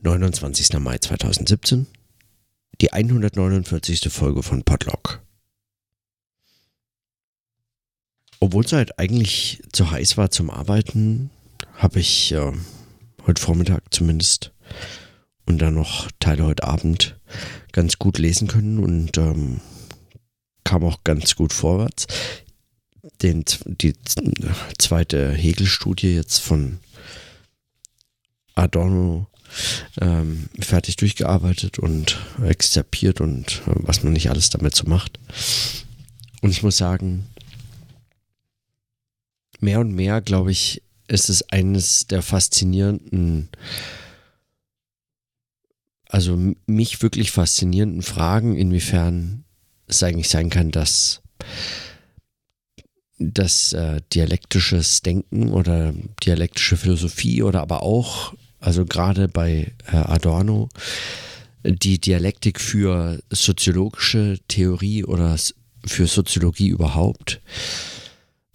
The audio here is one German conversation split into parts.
29. Mai 2017, die 149. Folge von Podlock. Obwohl es halt eigentlich zu heiß war zum Arbeiten, habe ich äh, heute Vormittag zumindest und dann noch Teile heute Abend ganz gut lesen können und ähm, kam auch ganz gut vorwärts. Den, die zweite Hegel-Studie jetzt von Adorno ähm, fertig durchgearbeitet und exzerpiert und äh, was man nicht alles damit so macht. Und ich muss sagen, mehr und mehr, glaube ich, ist es eines der faszinierenden, also mich wirklich faszinierenden Fragen, inwiefern es eigentlich sein kann, dass das äh, dialektisches Denken oder dialektische Philosophie oder aber auch, also gerade bei äh, Adorno, die Dialektik für soziologische Theorie oder für Soziologie überhaupt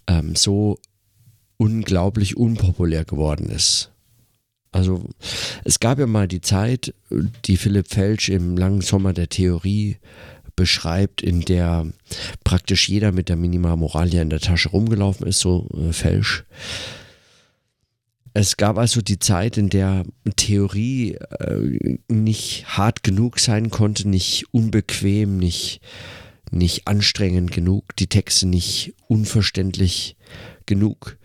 ähm, so unglaublich unpopulär geworden ist. Also es gab ja mal die Zeit, die Philipp Felsch im langen Sommer der Theorie beschreibt, in der praktisch jeder mit der Minima Moralia in der Tasche rumgelaufen ist, so äh, Felsch. Es gab also die Zeit, in der Theorie äh, nicht hart genug sein konnte, nicht unbequem, nicht, nicht anstrengend genug, die Texte nicht unverständlich genug,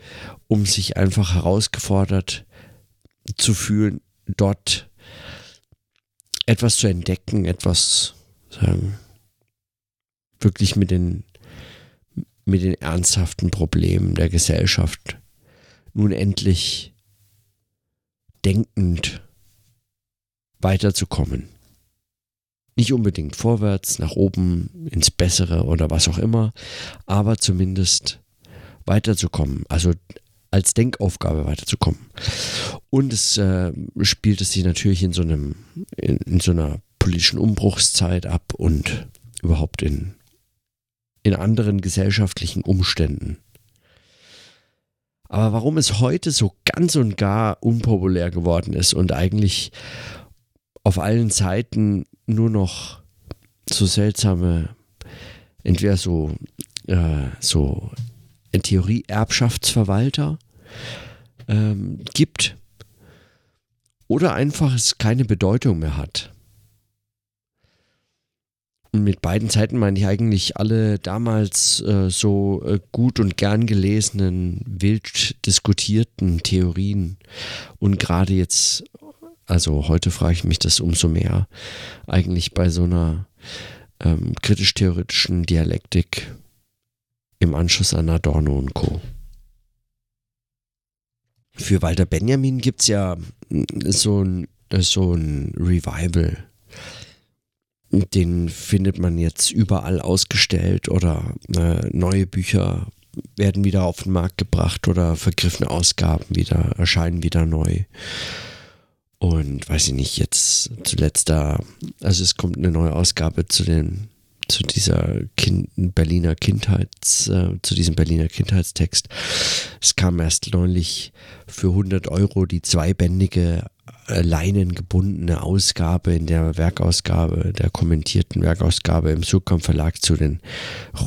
um sich einfach herausgefordert zu fühlen, dort etwas zu entdecken, etwas sagen, wirklich mit den, mit den ernsthaften Problemen der Gesellschaft nun endlich denkend weiterzukommen. Nicht unbedingt vorwärts, nach oben, ins Bessere oder was auch immer, aber zumindest weiterzukommen, also als Denkaufgabe weiterzukommen. Und es äh, spielt es sich natürlich in so einem, in, in, so einer politischen Umbruchszeit ab und überhaupt in, in anderen gesellschaftlichen Umständen. Aber warum es heute so ganz und gar unpopulär geworden ist und eigentlich auf allen Seiten nur noch so seltsame, entweder so, äh, so in Theorie Erbschaftsverwalter ähm, gibt oder einfach es keine Bedeutung mehr hat. Mit beiden Zeiten meine ich eigentlich alle damals äh, so äh, gut und gern gelesenen, wild diskutierten Theorien. Und gerade jetzt, also heute frage ich mich das umso mehr, eigentlich bei so einer ähm, kritisch-theoretischen Dialektik im Anschluss an Adorno und Co. Für Walter Benjamin gibt es ja so ein, so ein Revival. Den findet man jetzt überall ausgestellt oder äh, neue Bücher werden wieder auf den Markt gebracht oder vergriffene Ausgaben wieder erscheinen wieder neu. Und weiß ich nicht, jetzt zuletzt da, also es kommt eine neue Ausgabe zu den zu dieser kind, Berliner Kindheits, äh, zu diesem Berliner Kindheitstext. Es kam erst neulich für 100 Euro die zweibändige äh, leinengebundene Ausgabe in der Werkausgabe, der kommentierten Werkausgabe im Surkamp Verlag zu den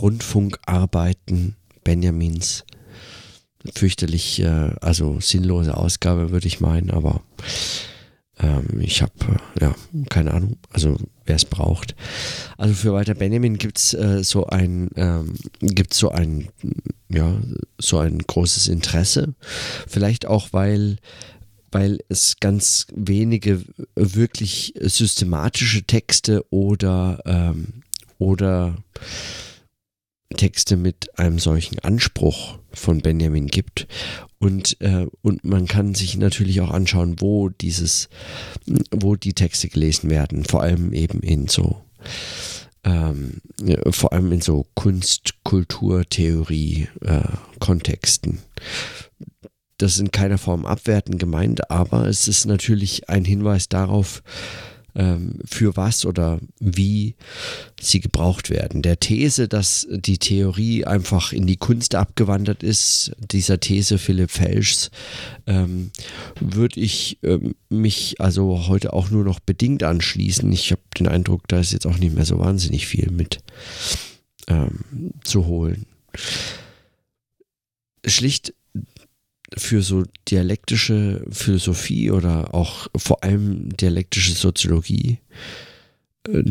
Rundfunkarbeiten Benjamins. Fürchterlich, äh, also sinnlose Ausgabe, würde ich meinen, aber ähm, ich habe, äh, ja, keine Ahnung, also wer es braucht. Also für Walter Benjamin gibt es äh, so ein, ähm, gibt so ein, ja, so ein großes Interesse. Vielleicht auch, weil weil es ganz wenige wirklich systematische Texte oder, ähm, oder Texte mit einem solchen Anspruch von Benjamin gibt. Und, äh, und man kann sich natürlich auch anschauen, wo dieses, wo die Texte gelesen werden, vor allem eben in so ähm, vor allem in so Kunst, Kultur, Theorie, äh, Kontexten. Das ist in keiner Form abwertend gemeint, aber es ist natürlich ein Hinweis darauf, ähm, für was oder wie sie gebraucht werden. Der These, dass die Theorie einfach in die Kunst abgewandert ist, dieser These Philipp Felschs, ähm, würde ich ähm, mich also heute auch nur noch bedingt anschließen. Ich habe den Eindruck, da ist jetzt auch nicht mehr so wahnsinnig viel mit ähm, zu holen. Schlicht für so dialektische Philosophie oder auch vor allem dialektische Soziologie, äh,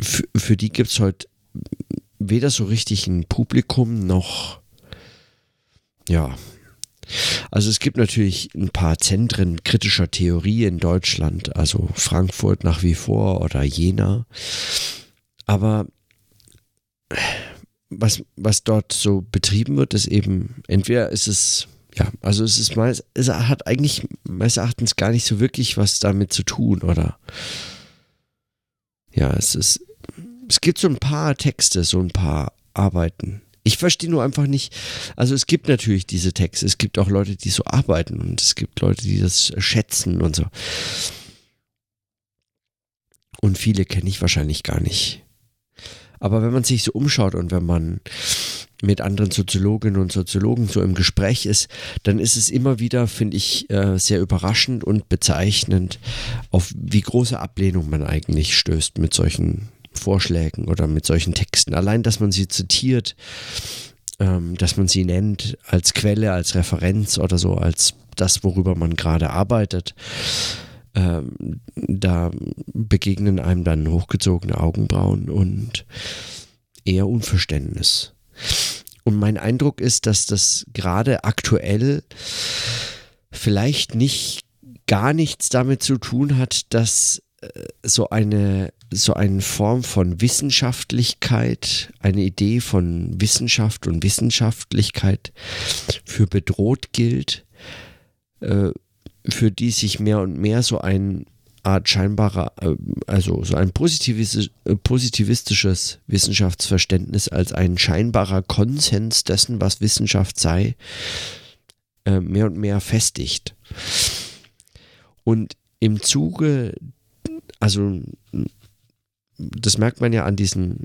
für, für die gibt es heute weder so richtig ein Publikum noch, ja. Also es gibt natürlich ein paar Zentren kritischer Theorie in Deutschland, also Frankfurt nach wie vor oder Jena. Aber was, was dort so betrieben wird, ist eben, entweder ist es ja, also es ist meist, es hat eigentlich meines Erachtens gar nicht so wirklich was damit zu tun, oder? Ja, es ist, es gibt so ein paar Texte, so ein paar Arbeiten. Ich verstehe nur einfach nicht, also es gibt natürlich diese Texte, es gibt auch Leute, die so arbeiten und es gibt Leute, die das schätzen und so. Und viele kenne ich wahrscheinlich gar nicht. Aber wenn man sich so umschaut und wenn man mit anderen Soziologinnen und Soziologen so im Gespräch ist, dann ist es immer wieder, finde ich, äh, sehr überraschend und bezeichnend, auf wie große Ablehnung man eigentlich stößt mit solchen Vorschlägen oder mit solchen Texten. Allein, dass man sie zitiert, ähm, dass man sie nennt als Quelle, als Referenz oder so, als das, worüber man gerade arbeitet. Ähm, da begegnen einem dann hochgezogene Augenbrauen und eher Unverständnis. Und mein Eindruck ist, dass das gerade aktuell vielleicht nicht gar nichts damit zu tun hat, dass äh, so eine so eine Form von Wissenschaftlichkeit, eine Idee von Wissenschaft und Wissenschaftlichkeit für bedroht gilt, äh, für die sich mehr und mehr so ein Art scheinbarer, äh, also so ein positivistisches, äh, positivistisches Wissenschaftsverständnis als ein scheinbarer Konsens dessen, was Wissenschaft sei, äh, mehr und mehr festigt. Und im Zuge, also das merkt man ja an diesen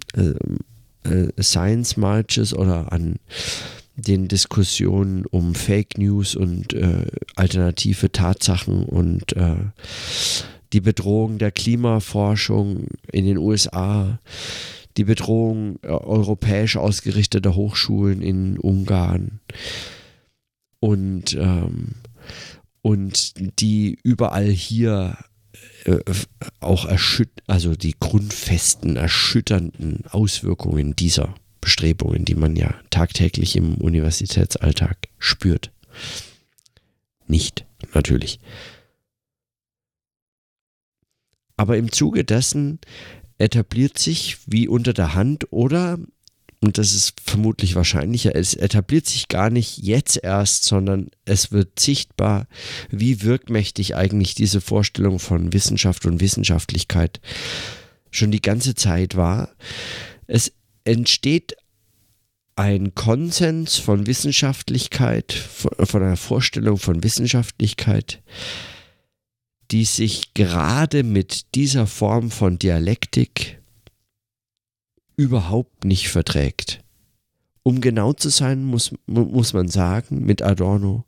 Science Marches oder an den Diskussionen um Fake News und äh, alternative Tatsachen und äh, die Bedrohung der Klimaforschung in den USA, die Bedrohung äh, europäisch ausgerichteter Hochschulen in Ungarn und, ähm, und die überall hier äh, auch erschüt also die grundfesten, erschütternden Auswirkungen dieser Bestrebungen, die man ja tagtäglich im Universitätsalltag spürt. Nicht, natürlich. Aber im Zuge dessen etabliert sich wie unter der Hand oder, und das ist vermutlich wahrscheinlicher, es etabliert sich gar nicht jetzt erst, sondern es wird sichtbar, wie wirkmächtig eigentlich diese Vorstellung von Wissenschaft und Wissenschaftlichkeit schon die ganze Zeit war. Es entsteht ein Konsens von Wissenschaftlichkeit, von einer Vorstellung von Wissenschaftlichkeit, die sich gerade mit dieser Form von Dialektik überhaupt nicht verträgt. Um genau zu sein, muss, muss man sagen, mit Adorno,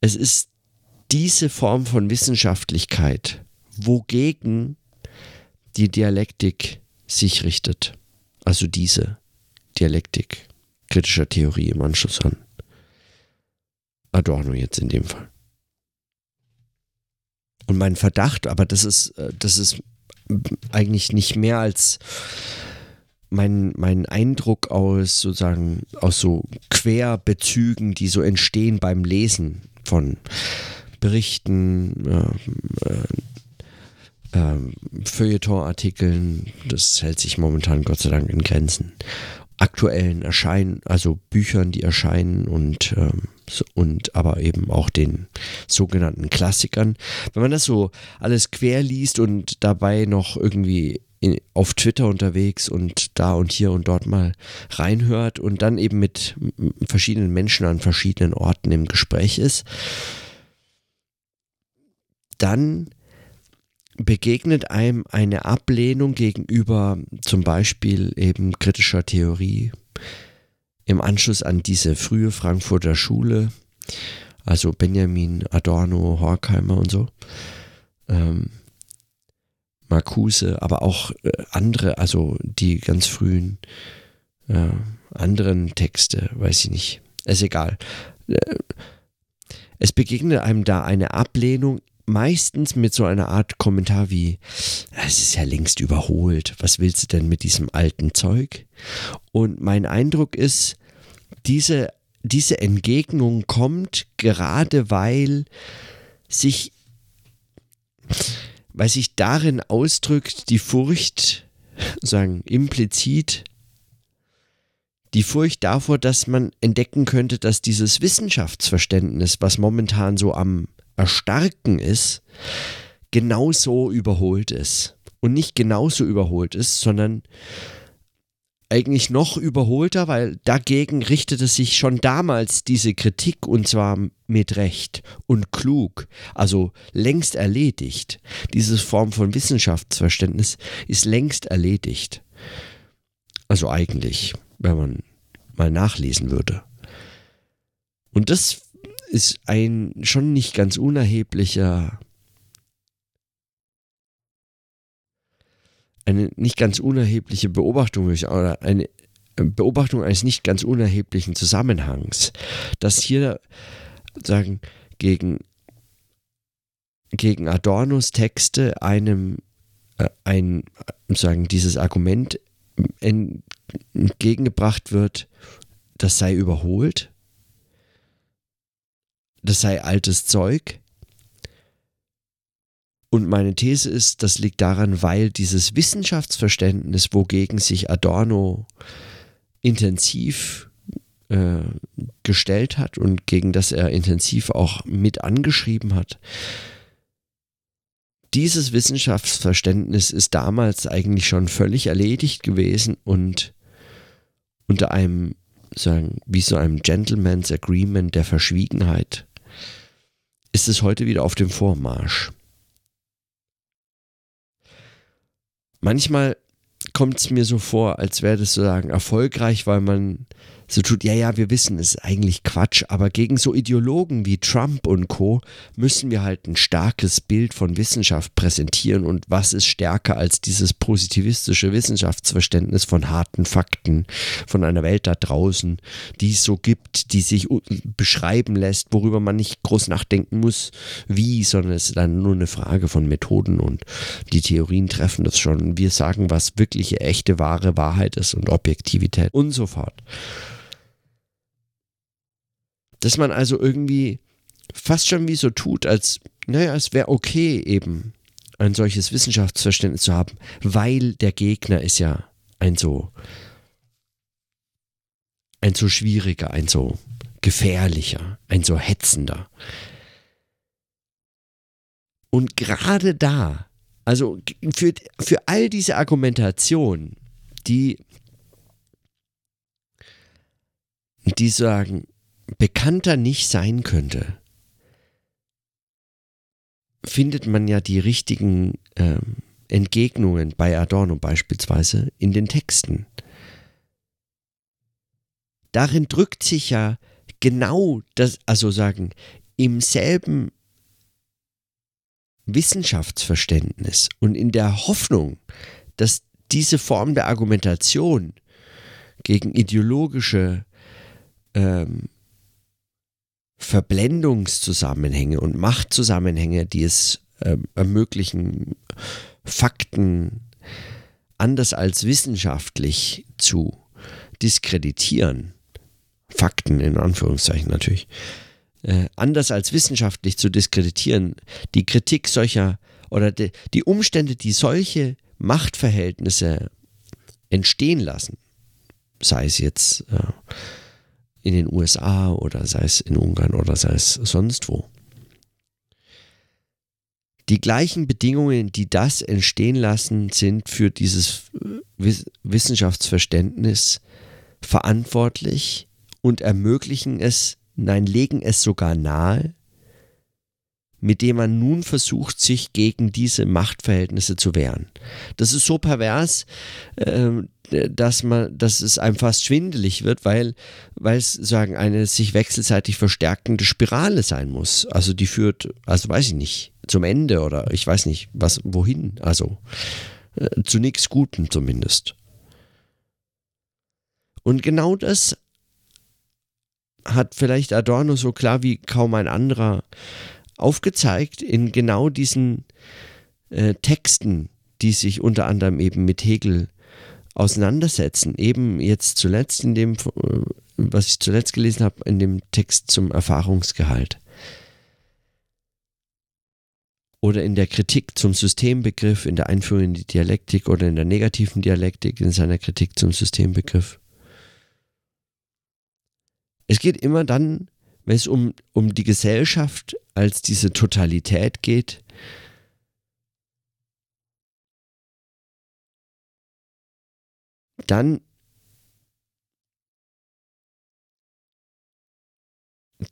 es ist diese Form von Wissenschaftlichkeit, wogegen die Dialektik sich richtet. Also diese Dialektik kritischer Theorie im Anschluss an Adorno jetzt in dem Fall. Und mein Verdacht, aber das ist, äh, das ist eigentlich nicht mehr als mein, mein Eindruck aus sozusagen, aus so Querbezügen, die so entstehen beim Lesen von Berichten, äh, äh, Feuilleton-Artikeln, das hält sich momentan Gott sei Dank in Grenzen. Aktuellen Erscheinen, also Büchern, die erscheinen und ähm, und aber eben auch den sogenannten Klassikern. Wenn man das so alles quer liest und dabei noch irgendwie in, auf Twitter unterwegs und da und hier und dort mal reinhört und dann eben mit verschiedenen Menschen an verschiedenen Orten im Gespräch ist, dann begegnet einem eine Ablehnung gegenüber zum Beispiel eben kritischer Theorie im Anschluss an diese frühe Frankfurter Schule, also Benjamin, Adorno, Horkheimer und so, ähm, Marcuse, aber auch äh, andere, also die ganz frühen äh, anderen Texte, weiß ich nicht, ist egal. Äh, es begegnet einem da eine Ablehnung meistens mit so einer Art Kommentar wie, es ist ja längst überholt, was willst du denn mit diesem alten Zeug? Und mein Eindruck ist, diese, diese Entgegnung kommt gerade weil sich, weil sich darin ausdrückt die Furcht, sagen implizit, die Furcht davor, dass man entdecken könnte, dass dieses Wissenschaftsverständnis, was momentan so am Erstarken ist, genauso überholt ist. Und nicht genauso überholt ist, sondern eigentlich noch überholter, weil dagegen richtete sich schon damals diese Kritik und zwar mit Recht und klug, also längst erledigt. Diese Form von Wissenschaftsverständnis ist längst erledigt. Also eigentlich, wenn man mal nachlesen würde. Und das ist ein schon nicht ganz unerheblicher, eine nicht ganz unerhebliche Beobachtung oder eine Beobachtung eines nicht ganz unerheblichen Zusammenhangs, dass hier sagen gegen gegen Adornos Texte einem äh, ein sagen dieses Argument entgegengebracht wird, das sei überholt das sei altes Zeug. Und meine These ist, das liegt daran, weil dieses Wissenschaftsverständnis, wogegen sich Adorno intensiv äh, gestellt hat und gegen das er intensiv auch mit angeschrieben hat, dieses Wissenschaftsverständnis ist damals eigentlich schon völlig erledigt gewesen und unter einem, sagen, wie so einem Gentleman's Agreement der Verschwiegenheit ist es heute wieder auf dem Vormarsch. Manchmal kommt es mir so vor, als wäre das sozusagen erfolgreich, weil man so tut, ja, ja, wir wissen, es ist eigentlich Quatsch, aber gegen so Ideologen wie Trump und Co. müssen wir halt ein starkes Bild von Wissenschaft präsentieren und was ist stärker als dieses positivistische Wissenschaftsverständnis von harten Fakten, von einer Welt da draußen, die es so gibt, die sich beschreiben lässt, worüber man nicht groß nachdenken muss, wie, sondern es ist dann nur eine Frage von Methoden und die Theorien treffen das schon. Wir sagen, was wirkliche, echte, wahre Wahrheit ist und Objektivität und so fort dass man also irgendwie fast schon wie so tut, als, naja, es wäre okay eben ein solches Wissenschaftsverständnis zu haben, weil der Gegner ist ja ein so, ein so schwieriger, ein so gefährlicher, ein so hetzender. Und gerade da, also für, für all diese Argumentation, die, die sagen, bekannter nicht sein könnte, findet man ja die richtigen ähm, Entgegnungen bei Adorno beispielsweise in den Texten. Darin drückt sich ja genau das, also sagen, im selben Wissenschaftsverständnis und in der Hoffnung, dass diese Form der Argumentation gegen ideologische ähm, Verblendungszusammenhänge und Machtzusammenhänge, die es äh, ermöglichen, Fakten anders als wissenschaftlich zu diskreditieren, Fakten in Anführungszeichen natürlich, äh, anders als wissenschaftlich zu diskreditieren, die Kritik solcher oder die, die Umstände, die solche Machtverhältnisse entstehen lassen, sei es jetzt äh, in den USA oder sei es in Ungarn oder sei es sonst wo. Die gleichen Bedingungen, die das entstehen lassen, sind für dieses Wissenschaftsverständnis verantwortlich und ermöglichen es, nein, legen es sogar nahe, mit dem man nun versucht, sich gegen diese Machtverhältnisse zu wehren. Das ist so pervers, äh, dass man, dass es einem fast schwindelig wird, weil, weil es sagen eine sich wechselseitig verstärkende Spirale sein muss. Also die führt, also weiß ich nicht, zum Ende oder ich weiß nicht, was, wohin. Also äh, zu nichts Guten zumindest. Und genau das hat vielleicht Adorno so klar wie kaum ein anderer aufgezeigt in genau diesen äh, Texten, die sich unter anderem eben mit Hegel auseinandersetzen. Eben jetzt zuletzt in dem, äh, was ich zuletzt gelesen habe, in dem Text zum Erfahrungsgehalt. Oder in der Kritik zum Systembegriff, in der Einführung in die Dialektik oder in der negativen Dialektik in seiner Kritik zum Systembegriff. Es geht immer dann, wenn es um, um die Gesellschaft als diese Totalität geht, dann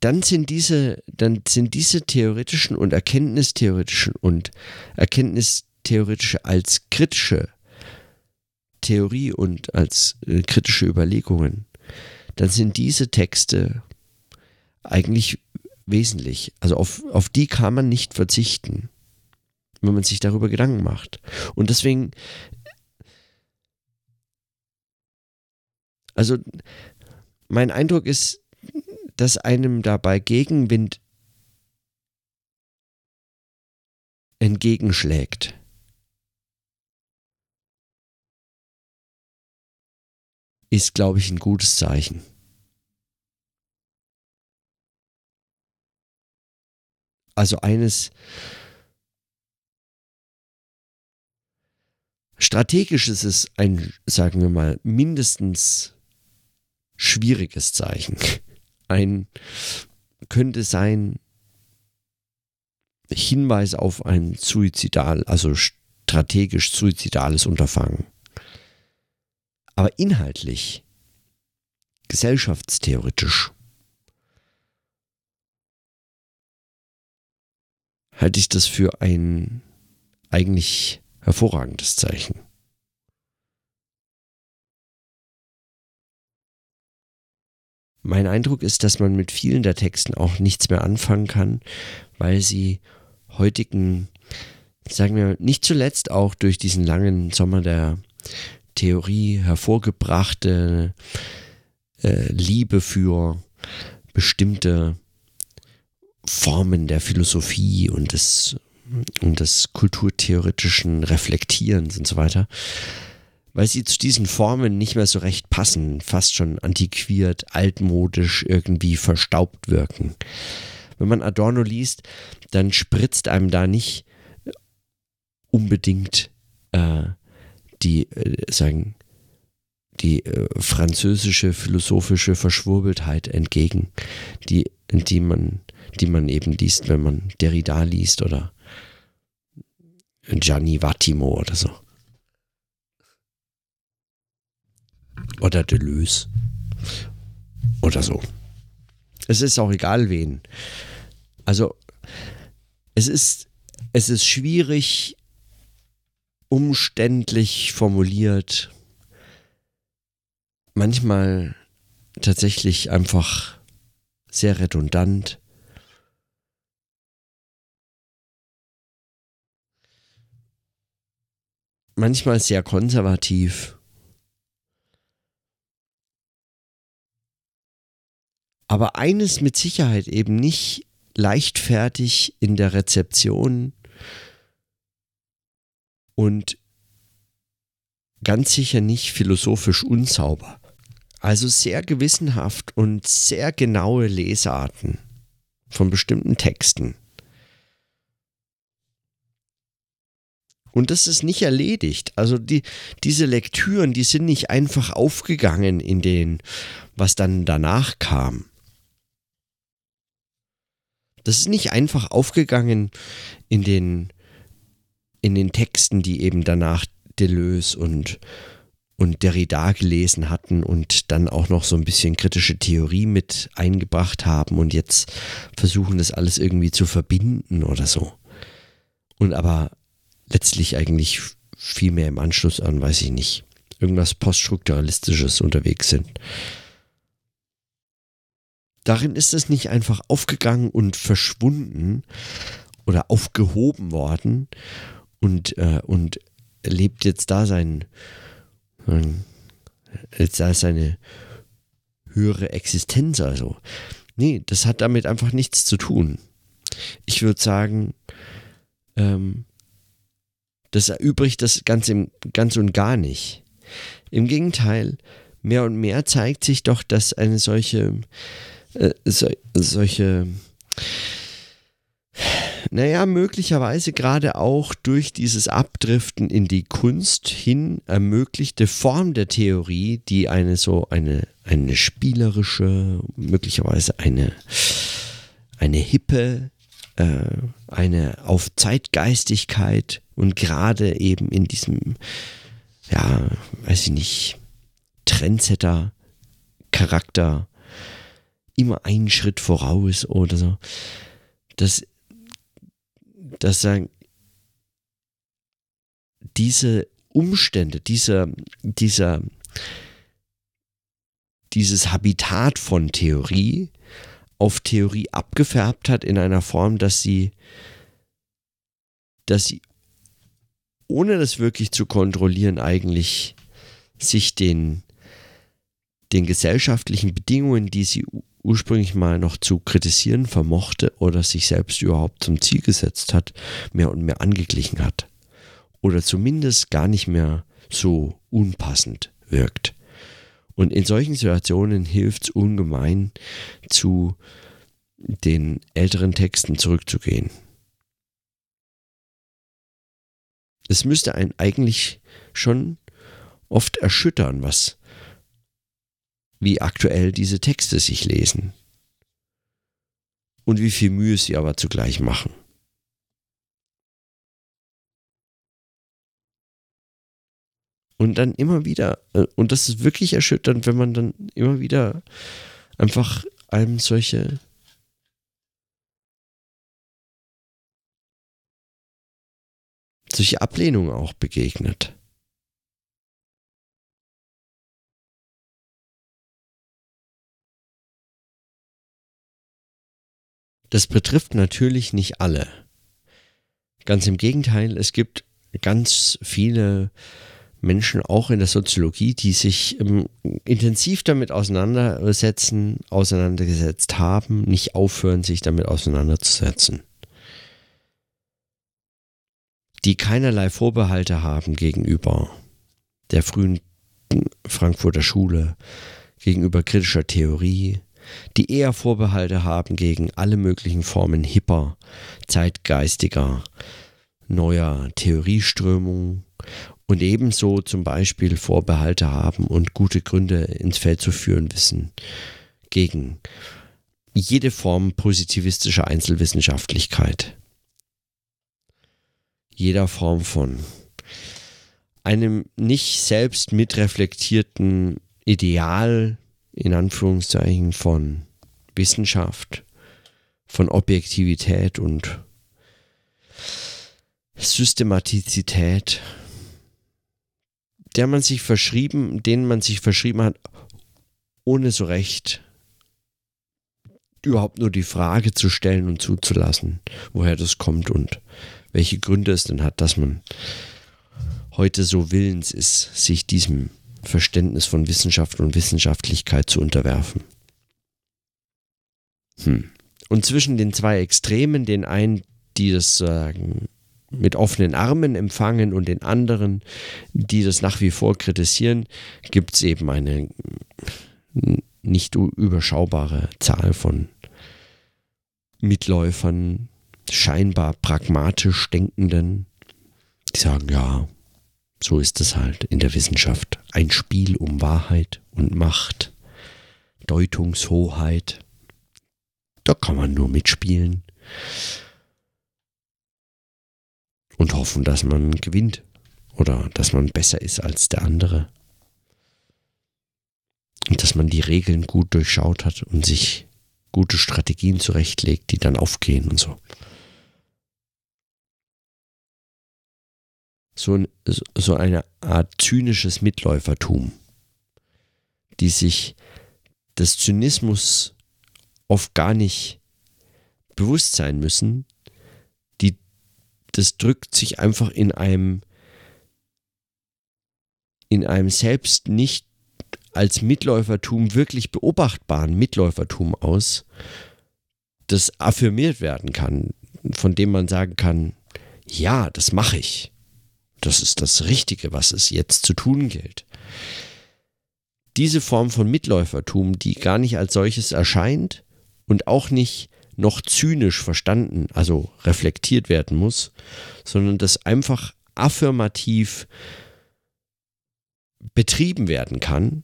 dann sind diese, dann sind diese theoretischen und erkenntnistheoretischen und erkenntnistheoretische als kritische Theorie und als äh, kritische Überlegungen, dann sind diese Texte eigentlich wesentlich. Also auf, auf die kann man nicht verzichten, wenn man sich darüber Gedanken macht. Und deswegen Also mein Eindruck ist, dass einem dabei Gegenwind entgegenschlägt. Ist, glaube ich, ein gutes Zeichen. Also eines strategisch ist es ein, sagen wir mal, mindestens schwieriges Zeichen. Ein könnte sein Hinweis auf ein suizidal, also strategisch suizidales Unterfangen. Aber inhaltlich, gesellschaftstheoretisch, halte ich das für ein eigentlich hervorragendes Zeichen. Mein Eindruck ist, dass man mit vielen der Texten auch nichts mehr anfangen kann, weil sie heutigen, sagen wir nicht zuletzt auch durch diesen langen Sommer der Theorie hervorgebrachte äh, Liebe für bestimmte Formen der Philosophie und des, und des kulturtheoretischen Reflektierens und so weiter, weil sie zu diesen Formen nicht mehr so recht passen, fast schon antiquiert, altmodisch, irgendwie verstaubt wirken. Wenn man Adorno liest, dann spritzt einem da nicht unbedingt äh, die, äh, sagen, die äh, französische philosophische Verschwurbeltheit entgegen, die, die, man, die man eben liest, wenn man Derrida liest oder Gianni Vattimo oder so. Oder Deleuze. Oder so. Es ist auch egal wen. Also, es ist, es ist schwierig, umständlich formuliert, manchmal tatsächlich einfach sehr redundant. Manchmal sehr konservativ. aber eines mit Sicherheit eben nicht leichtfertig in der Rezeption und ganz sicher nicht philosophisch unsauber. Also sehr gewissenhaft und sehr genaue Lesarten von bestimmten Texten. Und das ist nicht erledigt. Also die, diese Lektüren, die sind nicht einfach aufgegangen in den, was dann danach kam. Das ist nicht einfach aufgegangen in den, in den Texten, die eben danach Deleuze und, und Derrida gelesen hatten und dann auch noch so ein bisschen kritische Theorie mit eingebracht haben und jetzt versuchen das alles irgendwie zu verbinden oder so. Und aber letztlich eigentlich viel mehr im Anschluss an, weiß ich nicht, irgendwas poststrukturalistisches unterwegs sind. Darin ist es nicht einfach aufgegangen und verschwunden oder aufgehoben worden und, äh, und lebt jetzt da sein Jetzt als eine höhere Existenz also. Nee, das hat damit einfach nichts zu tun. Ich würde sagen, ähm, das erübrigt das ganz, im, ganz und gar nicht. Im Gegenteil, mehr und mehr zeigt sich doch, dass eine solche, äh, so, solche naja, möglicherweise gerade auch durch dieses Abdriften in die Kunst hin ermöglichte Form der Theorie, die eine so eine, eine spielerische, möglicherweise eine, eine hippe, äh, eine auf Zeitgeistigkeit und gerade eben in diesem, ja, weiß ich nicht, Trendsetter-Charakter immer einen Schritt voraus oder so. Das dass sagen, diese Umstände, dieser, dieser, dieses Habitat von Theorie auf Theorie abgefärbt hat in einer Form, dass sie, dass sie, ohne das wirklich zu kontrollieren, eigentlich sich den, den gesellschaftlichen Bedingungen, die sie ursprünglich mal noch zu kritisieren vermochte oder sich selbst überhaupt zum Ziel gesetzt hat, mehr und mehr angeglichen hat. Oder zumindest gar nicht mehr so unpassend wirkt. Und in solchen Situationen hilft es ungemein, zu den älteren Texten zurückzugehen. Es müsste einen eigentlich schon oft erschüttern, was wie aktuell diese Texte sich lesen. Und wie viel Mühe sie aber zugleich machen. Und dann immer wieder, äh, und das ist wirklich erschütternd, wenn man dann immer wieder einfach einem solche solche Ablehnung auch begegnet. Das betrifft natürlich nicht alle. Ganz im Gegenteil, es gibt ganz viele Menschen auch in der Soziologie, die sich ähm, intensiv damit auseinandersetzen, auseinandergesetzt haben, nicht aufhören, sich damit auseinanderzusetzen. Die keinerlei Vorbehalte haben gegenüber der frühen Frankfurter Schule, gegenüber kritischer Theorie, die eher Vorbehalte haben gegen alle möglichen Formen hipper, zeitgeistiger, neuer Theorieströmungen und ebenso zum Beispiel Vorbehalte haben und gute Gründe ins Feld zu führen wissen gegen jede Form positivistischer Einzelwissenschaftlichkeit. Jeder Form von einem nicht selbst mitreflektierten Ideal in Anführungszeichen von Wissenschaft, von Objektivität und Systematizität, der man sich verschrieben, denen man sich verschrieben hat, ohne so recht überhaupt nur die Frage zu stellen und zuzulassen, woher das kommt und welche Gründe es denn hat, dass man heute so willens ist, sich diesem Verständnis von Wissenschaft und Wissenschaftlichkeit zu unterwerfen. Hm. Und zwischen den zwei Extremen, den einen, die das sagen, mit offenen Armen empfangen und den anderen, die das nach wie vor kritisieren, gibt es eben eine nicht überschaubare Zahl von Mitläufern, scheinbar pragmatisch Denkenden, die sagen, ja, so ist es halt in der Wissenschaft. Ein Spiel um Wahrheit und Macht, Deutungshoheit. Da kann man nur mitspielen und hoffen, dass man gewinnt oder dass man besser ist als der andere Und dass man die Regeln gut durchschaut hat und sich gute Strategien zurechtlegt, die dann aufgehen und so. So, ein, so eine Art zynisches Mitläufertum, die sich des Zynismus oft gar nicht bewusst sein müssen, die, das drückt sich einfach in einem, in einem selbst nicht als Mitläufertum wirklich beobachtbaren Mitläufertum aus, das affirmiert werden kann, von dem man sagen kann, ja, das mache ich. Das ist das Richtige, was es jetzt zu tun gilt. Diese Form von Mitläufertum, die gar nicht als solches erscheint und auch nicht noch zynisch verstanden, also reflektiert werden muss, sondern das einfach affirmativ betrieben werden kann,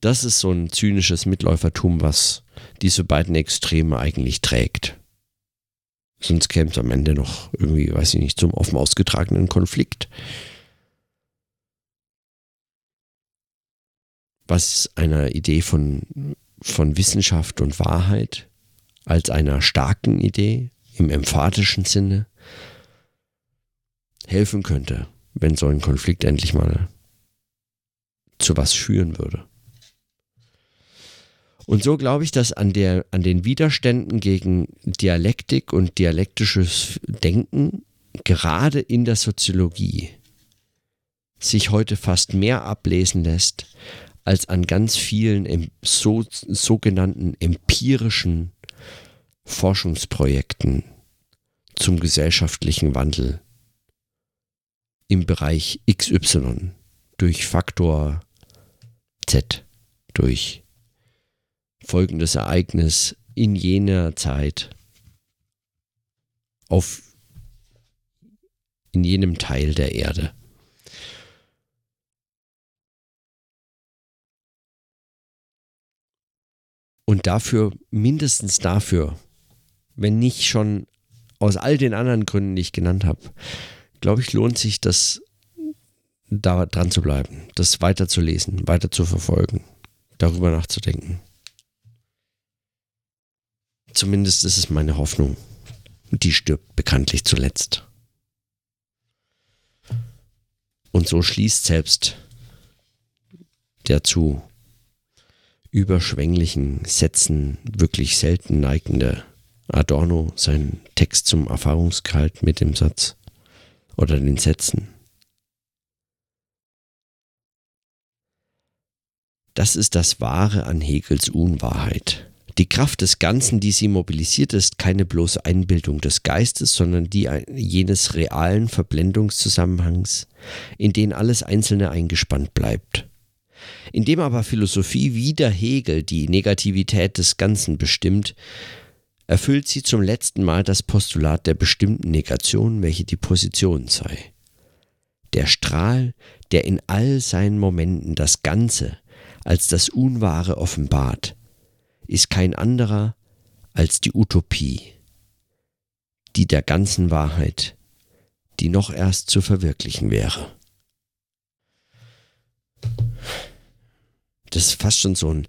das ist so ein zynisches Mitläufertum, was diese beiden Extreme eigentlich trägt. Sonst käme es am Ende noch irgendwie, weiß ich nicht, zum offen ausgetragenen Konflikt. Was einer Idee von, von Wissenschaft und Wahrheit als einer starken Idee im emphatischen Sinne helfen könnte, wenn so ein Konflikt endlich mal zu was führen würde. Und so glaube ich, dass an, der, an den Widerständen gegen Dialektik und dialektisches Denken gerade in der Soziologie sich heute fast mehr ablesen lässt als an ganz vielen so, sogenannten empirischen Forschungsprojekten zum gesellschaftlichen Wandel im Bereich XY durch Faktor Z, durch folgendes Ereignis in jener Zeit auf in jenem Teil der Erde. Und dafür, mindestens dafür, wenn nicht schon aus all den anderen Gründen, die ich genannt habe, glaube ich, lohnt sich das da dran zu bleiben, das weiter zu lesen, weiter zu verfolgen, darüber nachzudenken. Zumindest ist es meine Hoffnung. Die stirbt bekanntlich zuletzt. Und so schließt selbst der zu überschwänglichen Sätzen wirklich selten neigende Adorno seinen Text zum Erfahrungsgehalt mit dem Satz oder den Sätzen. Das ist das Wahre an Hegels Unwahrheit. Die Kraft des Ganzen, die sie mobilisiert, ist keine bloße Einbildung des Geistes, sondern die jenes realen Verblendungszusammenhangs, in den alles Einzelne eingespannt bleibt. Indem aber Philosophie wieder Hegel die Negativität des Ganzen bestimmt, erfüllt sie zum letzten Mal das Postulat der bestimmten Negation, welche die Position sei. Der Strahl, der in all seinen Momenten das Ganze als das Unwahre offenbart, ist kein anderer als die Utopie, die der ganzen Wahrheit, die noch erst zu verwirklichen wäre. Das ist fast schon so ein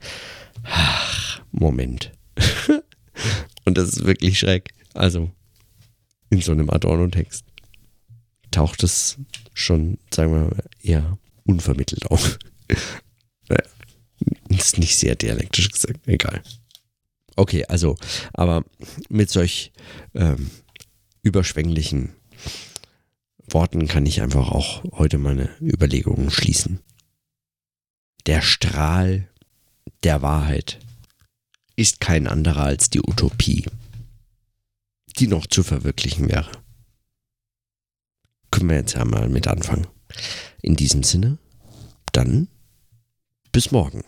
Moment. Und das ist wirklich schreck. Also, in so einem Adorno-Text taucht es schon, sagen wir mal, eher unvermittelt auf. ist nicht sehr dialektisch gesagt, egal. Okay, also, aber mit solch ähm, überschwänglichen Worten kann ich einfach auch heute meine Überlegungen schließen. Der Strahl der Wahrheit ist kein anderer als die Utopie, die noch zu verwirklichen wäre. Können wir jetzt ja mal mit anfangen. In diesem Sinne, dann bis morgen.